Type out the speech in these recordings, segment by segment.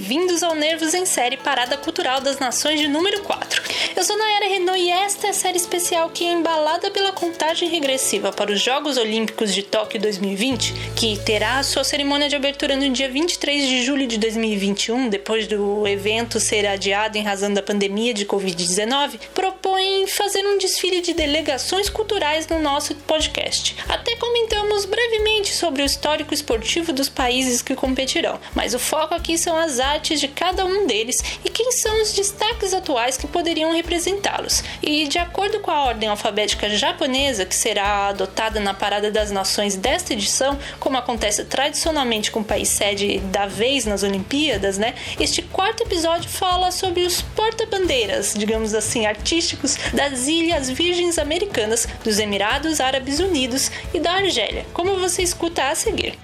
bem-vindos ao Nervos em Série Parada Cultural das Nações de número 4. Eu sou Nayara Renault e esta é a série especial que é embalada pela contagem regressiva para os Jogos Olímpicos de Tóquio 2020, que terá sua cerimônia de abertura no dia 23 de julho de 2021, depois do evento ser adiado em razão da pandemia de Covid-19, propõe fazer um desfile de delegações culturais no nosso podcast. Até comentamos brevemente sobre o histórico esportivo dos países que competirão, mas o foco aqui são as artes de cada um deles e quem são os destaques atuais que poderiam representá-los. E de acordo com a ordem alfabética japonesa, que será adotada na Parada das Nações desta edição, como acontece tradicionalmente com o país sede da vez nas Olimpíadas, né? Este quarto episódio fala sobre os porta-bandeiras, digamos assim, artísticos das Ilhas Virgens Americanas, dos Emirados Árabes Unidos e da Argélia, como você escuta a seguir.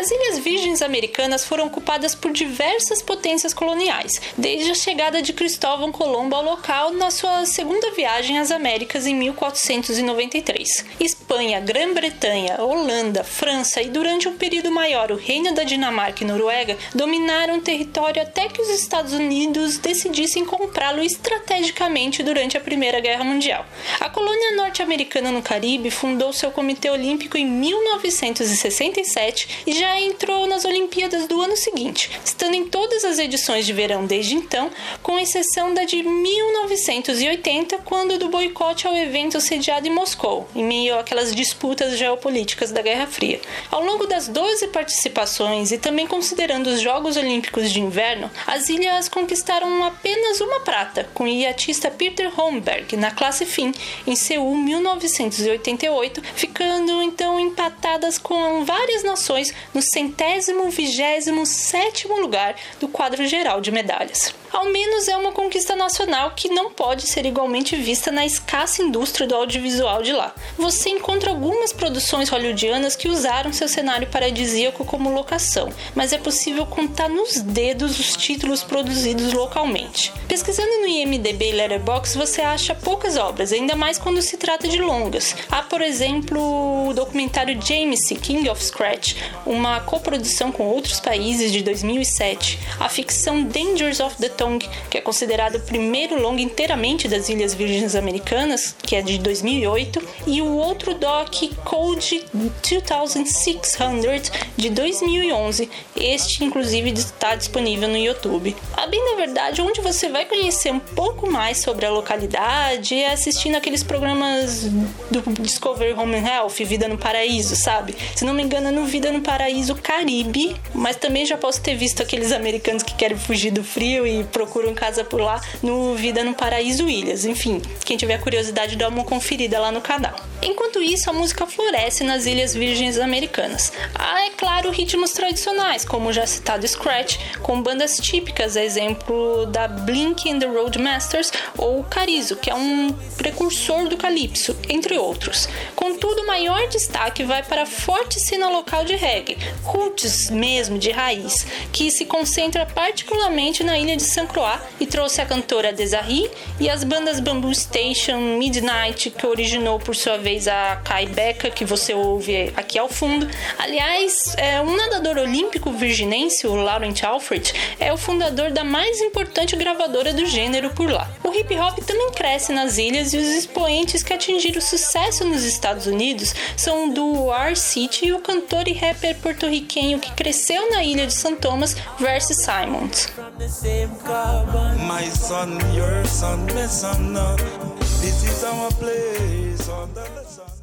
As Ilhas Virgens Americanas foram ocupadas por diversas potências coloniais, desde a chegada de Cristóvão Colombo ao local na sua segunda viagem às Américas em 1493. Espanha, Grã-Bretanha, Holanda, França e durante um período maior o Reino da Dinamarca e Noruega dominaram o território até que os Estados Unidos decidissem comprá-lo estrategicamente durante a Primeira Guerra Mundial. A colônia norte-americana no Caribe fundou seu Comitê Olímpico em 1967 e já entrou nas Olimpíadas do ano seguinte, estando em todas as edições de verão desde então, com exceção da de 1980, quando do boicote ao evento sediado em Moscou, em meio àquelas disputas geopolíticas da Guerra Fria. Ao longo das 12 participações e também considerando os Jogos Olímpicos de Inverno, as ilhas conquistaram apenas uma prata, com o iatista Peter Holmberg na classe fim, em Seul 1988, ficando então empatadas com várias nações no centésimo vigésimo sétimo lugar do quadro geral de medalhas. Ao menos é uma conquista nacional que não pode ser igualmente vista na escassa indústria do audiovisual de lá. Você encontra algumas produções hollywoodianas que usaram seu cenário paradisíaco como locação, mas é possível contar nos dedos os títulos produzidos localmente. Pesquisando no IMDb e Letterboxd você acha poucas obras, ainda mais quando se trata de longas. Há, por exemplo, o documentário James King of Scratch, uma coprodução com outros países de 2007, a ficção Dangers of the Tongue, que é considerado o primeiro longa inteiramente das Ilhas Virgens Americanas, que é de 2008, e o outro doc Code 2600 de 2011. Este, inclusive, está disponível no YouTube. A bem da verdade, onde você vai conhecer um pouco mais sobre a localidade é assistindo aqueles programas do Discovery Home and Health, Vida no Paraíso, sabe? Se não me engano, é no Vida no Paraíso Caribe, mas também já posso ter visto aqueles americanos que querem fugir do frio e procuram casa por lá no Vida no Paraíso Ilhas. Enfim, quem tiver curiosidade, dá uma conferida lá no canal. Enquanto isso, a música floresce nas Ilhas Virgens Americanas. Há, é claro, ritmos tradicionais, como já citado Scratch, com bandas típicas, exemplo da Blink and the Roadmasters ou Carizo, que é um precursor do calypso, entre outros. Contudo, o maior destaque vai para a forte cena local de reggae, roots mesmo de raiz, que se concentra particularmente na ilha de Saint Croix e trouxe a cantora Desiree e as bandas Bamboo Station, Midnight, que originou por sua vez a Kai Becca, que você ouve aqui ao fundo. Aliás, é, um nadador olímpico virginense, o Laurent Alfred, é o fundador da mais importante gravadora do gênero por lá. O hip hop também cresce nas ilhas e os expoentes que atingiram sucesso nos Estados Unidos são do R-City e o cantor e rapper porto-riquenho que cresceu na ilha de St. Thomas, Verse Simons. Son, this is our place under the sun.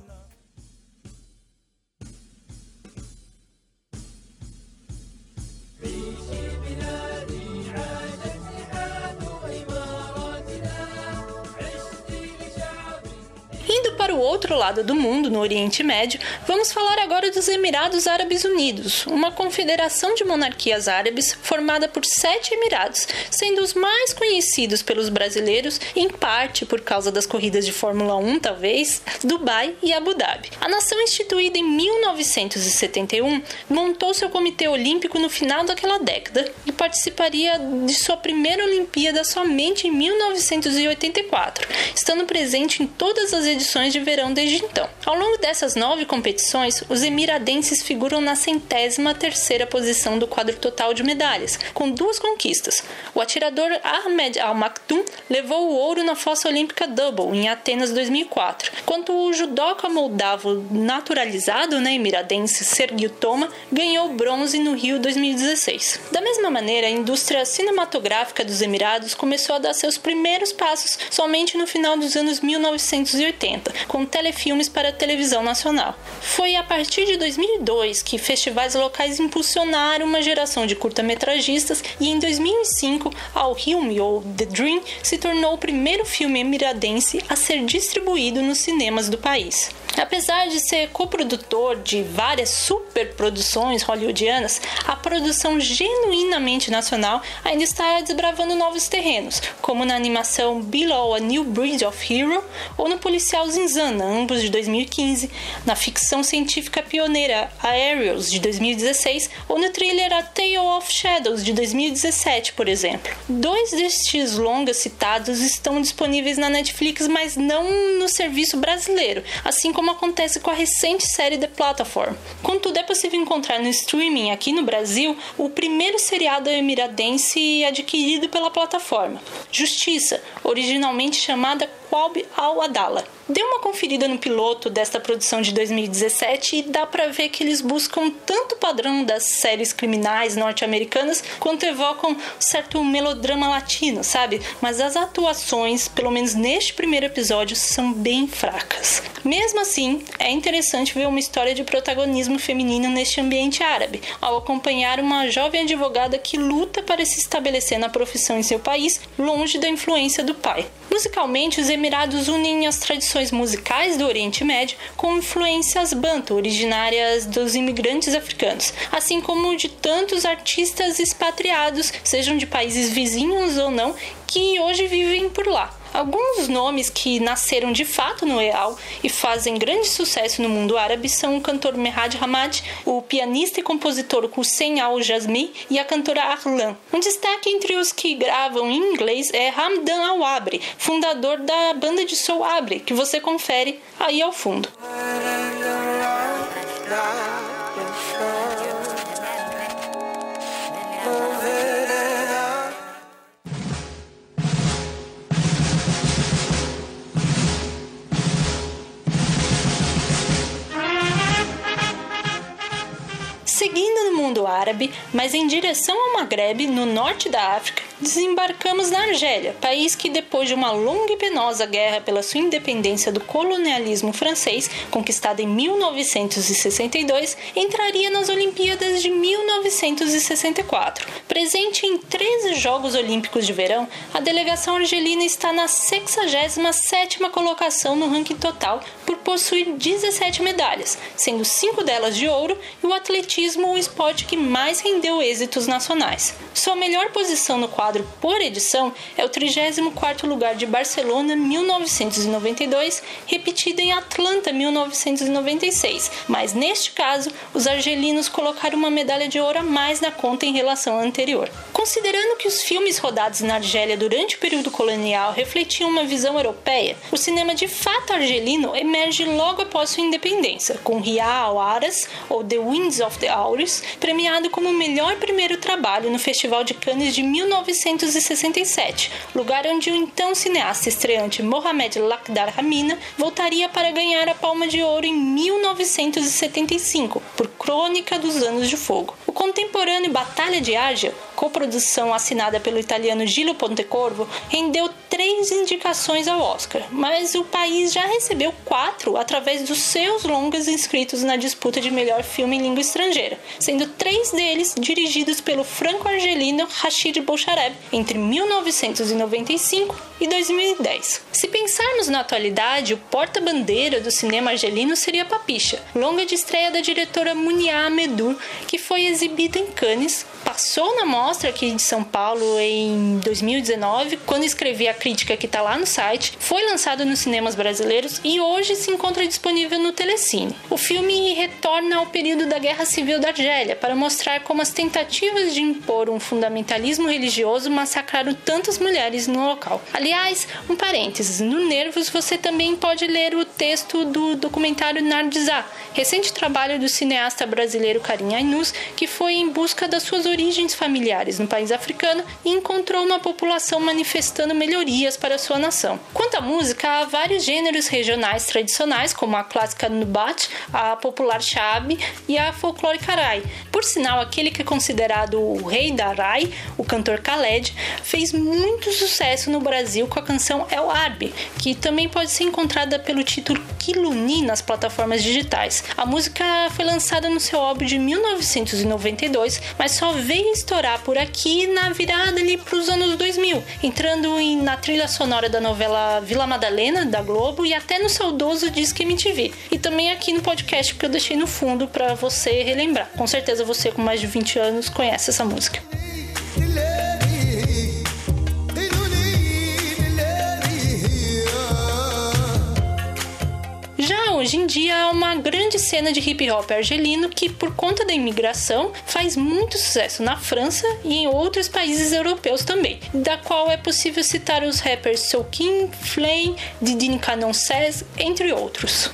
O outro lado do mundo, no Oriente Médio, vamos falar agora dos Emirados Árabes Unidos, uma confederação de monarquias árabes formada por sete emirados, sendo os mais conhecidos pelos brasileiros, em parte por causa das corridas de Fórmula 1, talvez, Dubai e Abu Dhabi. A nação instituída em 1971 montou seu comitê olímpico no final daquela década e participaria de sua primeira Olimpíada somente em 1984, estando presente em todas as edições de verão desde então. Ao longo dessas nove competições, os emiradenses figuram na centésima terceira posição do quadro total de medalhas, com duas conquistas. O atirador Ahmed Al-Maktoum levou o ouro na fossa olímpica double em Atenas 2004, enquanto o judoca moldavo naturalizado, né, emiradense Sergio Toma, ganhou bronze no Rio 2016. Da mesma maneira, a indústria cinematográfica dos Emirados começou a dar seus primeiros passos somente no final dos anos 1980, com telefilmes para a televisão nacional. Foi a partir de 2002 que festivais locais impulsionaram uma geração de curta-metragistas e em 2005 Al Hilm ou The Dream se tornou o primeiro filme emiradense a ser distribuído nos cinemas do país. Apesar de ser coprodutor de várias superproduções hollywoodianas, a produção genuinamente nacional ainda está desbravando novos terrenos, como na animação Below a New Breed of Hero ou no policial Zinzana, ambos de 2015, na ficção científica pioneira Aerials de 2016 ou no thriller A Tale of Shadows de 2017, por exemplo. Dois destes longas citados estão disponíveis na Netflix, mas não no serviço brasileiro, assim como acontece com a recente série The Platform. Contudo, é possível encontrar no streaming aqui no Brasil o primeiro seriado emiradense adquirido pela plataforma, Justiça, originalmente chamada Qualb al-Adala. Dê uma conferida no piloto desta produção de 2017 e dá para ver que eles buscam tanto o padrão das séries criminais norte-americanas quanto evocam certo melodrama latino, sabe? Mas as atuações, pelo menos neste primeiro episódio, são bem fracas. Mesmo assim, é interessante ver uma história de protagonismo feminino neste ambiente árabe, ao acompanhar uma jovem advogada que luta para se estabelecer na profissão em seu país, longe da influência do pai. Musicalmente, os Emirados unem as tradições musicais do Oriente Médio com influências bantu, originárias dos imigrantes africanos, assim como de tantos artistas expatriados, sejam de países vizinhos ou não, que hoje vivem por lá. Alguns nomes que nasceram de fato no real e fazem grande sucesso no mundo árabe são o cantor Merhad Hamad, o pianista e compositor Hussein Al-Jazmi e a cantora Arlan. Um destaque entre os que gravam em inglês é Hamdan Al-Abri, fundador da banda de soul Abre, que você confere aí ao fundo. Mundo árabe, mas em direção ao Maghreb, no norte da África, desembarcamos na Argélia, país que, depois de uma longa e penosa guerra pela sua independência do colonialismo francês, conquistada em 1962, entraria nas Olimpíadas de 1964. Presente em 13 Jogos Olímpicos de Verão, a delegação argelina está na 67ª colocação no ranking total por possuir 17 medalhas, sendo 5 delas de ouro e o atletismo o esporte que mais rendeu êxitos nacionais. Sua melhor posição no quadro por edição é o 34º lugar de Barcelona 1992, repetido em Atlanta 1996, mas neste caso os argelinos colocaram uma medalha de ouro a mais na conta em relação à anterior. Considerando que os filmes rodados na Argélia durante o período colonial refletiam uma visão europeia, o cinema de fato argelino emerge logo após sua independência, com Rial Aras ou The Winds of the Auris premiado como o melhor primeiro trabalho no Festival de Cannes de 19 1967, lugar onde o então cineasta estreante Mohamed Lakhdar Hamina voltaria para ganhar a Palma de Ouro em 1975 por Crônica dos Anos de Fogo. O contemporâneo Batalha de Argel, coprodução assinada pelo italiano Gillo Pontecorvo, rendeu três indicações ao Oscar, mas o país já recebeu quatro através dos seus longas inscritos na disputa de melhor filme em língua estrangeira, sendo três deles dirigidos pelo franco-argelino Rashid Bouchareb entre 1995 e 2010. Se pensarmos na atualidade, o porta-bandeira do cinema argelino seria Papicha, longa de estreia da diretora Munia Amedur, que foi exibida em Cannes, passou na mostra aqui de São Paulo em 2019, quando escrevi a crítica que está lá no site, foi lançado nos cinemas brasileiros e hoje se encontra disponível no Telecine. O filme retorna ao período da Guerra Civil da Argélia para mostrar como as tentativas de impor um fundamentalismo religioso massacraram tantas mulheres no local. Aliás, um parênteses, no Nervos você também pode ler o texto do documentário Nardizá, recente trabalho do cineasta brasileiro Karim Ainus, que foi em busca das suas origens familiares no país africano e encontrou uma população manifestando melhorias para sua nação. Quanto à música, há vários gêneros regionais tradicionais, como a clássica Nubat, a popular Shabi e a folclórica Rai. Por sinal, aquele que é considerado o rei da Rai, o cantor Khaled, fez muito sucesso no Brasil com a canção El Arbi, que também pode ser encontrada pelo título Kiluni nas plataformas digitais. A música foi lançada no seu álbum de 1992, mas só veio estourar por aqui na virada ali para os anos 2000, entrando em, na trilha sonora da novela Vila Madalena da Globo e até no saudoso Disque MTV. E também aqui no podcast que eu deixei no fundo para você relembrar. Com certeza você com mais de 20 anos conhece essa música. Hoje em dia há uma grande cena de hip hop argelino que, por conta da imigração, faz muito sucesso na França e em outros países europeus também, da qual é possível citar os rappers Soulkin, Flame, Didin Canon 16, entre outros.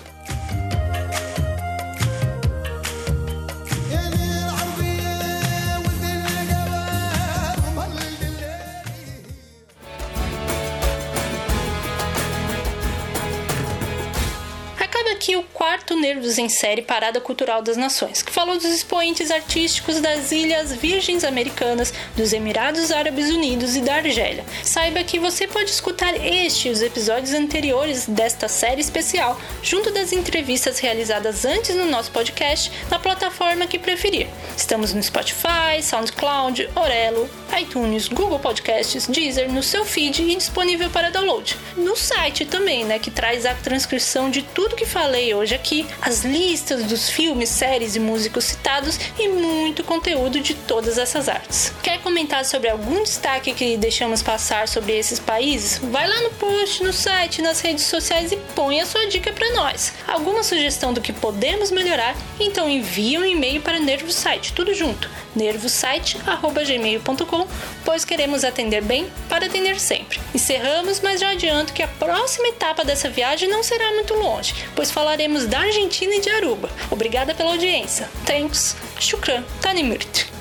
Aqui o quarto Nervos em Série Parada Cultural das Nações, que falou dos expoentes artísticos das Ilhas Virgens Americanas, dos Emirados Árabes Unidos e da Argélia. Saiba que você pode escutar este e os episódios anteriores desta série especial, junto das entrevistas realizadas antes no nosso podcast, na plataforma que preferir. Estamos no Spotify, SoundCloud, Orelo, iTunes, Google Podcasts, Deezer, no seu feed e disponível para download. No site também, né, que traz a transcrição de tudo que falei hoje aqui, as listas dos filmes, séries e músicos citados e muito conteúdo de todas essas artes. Quer comentar sobre algum destaque que deixamos passar sobre esses países? Vai lá no post, no site, nas redes sociais e põe a sua dica para nós. Alguma sugestão do que podemos melhorar? Então envie um e-mail para Nervo Site, tudo junto, nervosite@gmail.com, pois queremos atender bem para atender sempre. Encerramos, mas já adianto que a próxima etapa dessa viagem não será muito longe, pois falaremos da Argentina e de Aruba. Obrigada pela audiência. Thanks. Shukran. Tanimurt.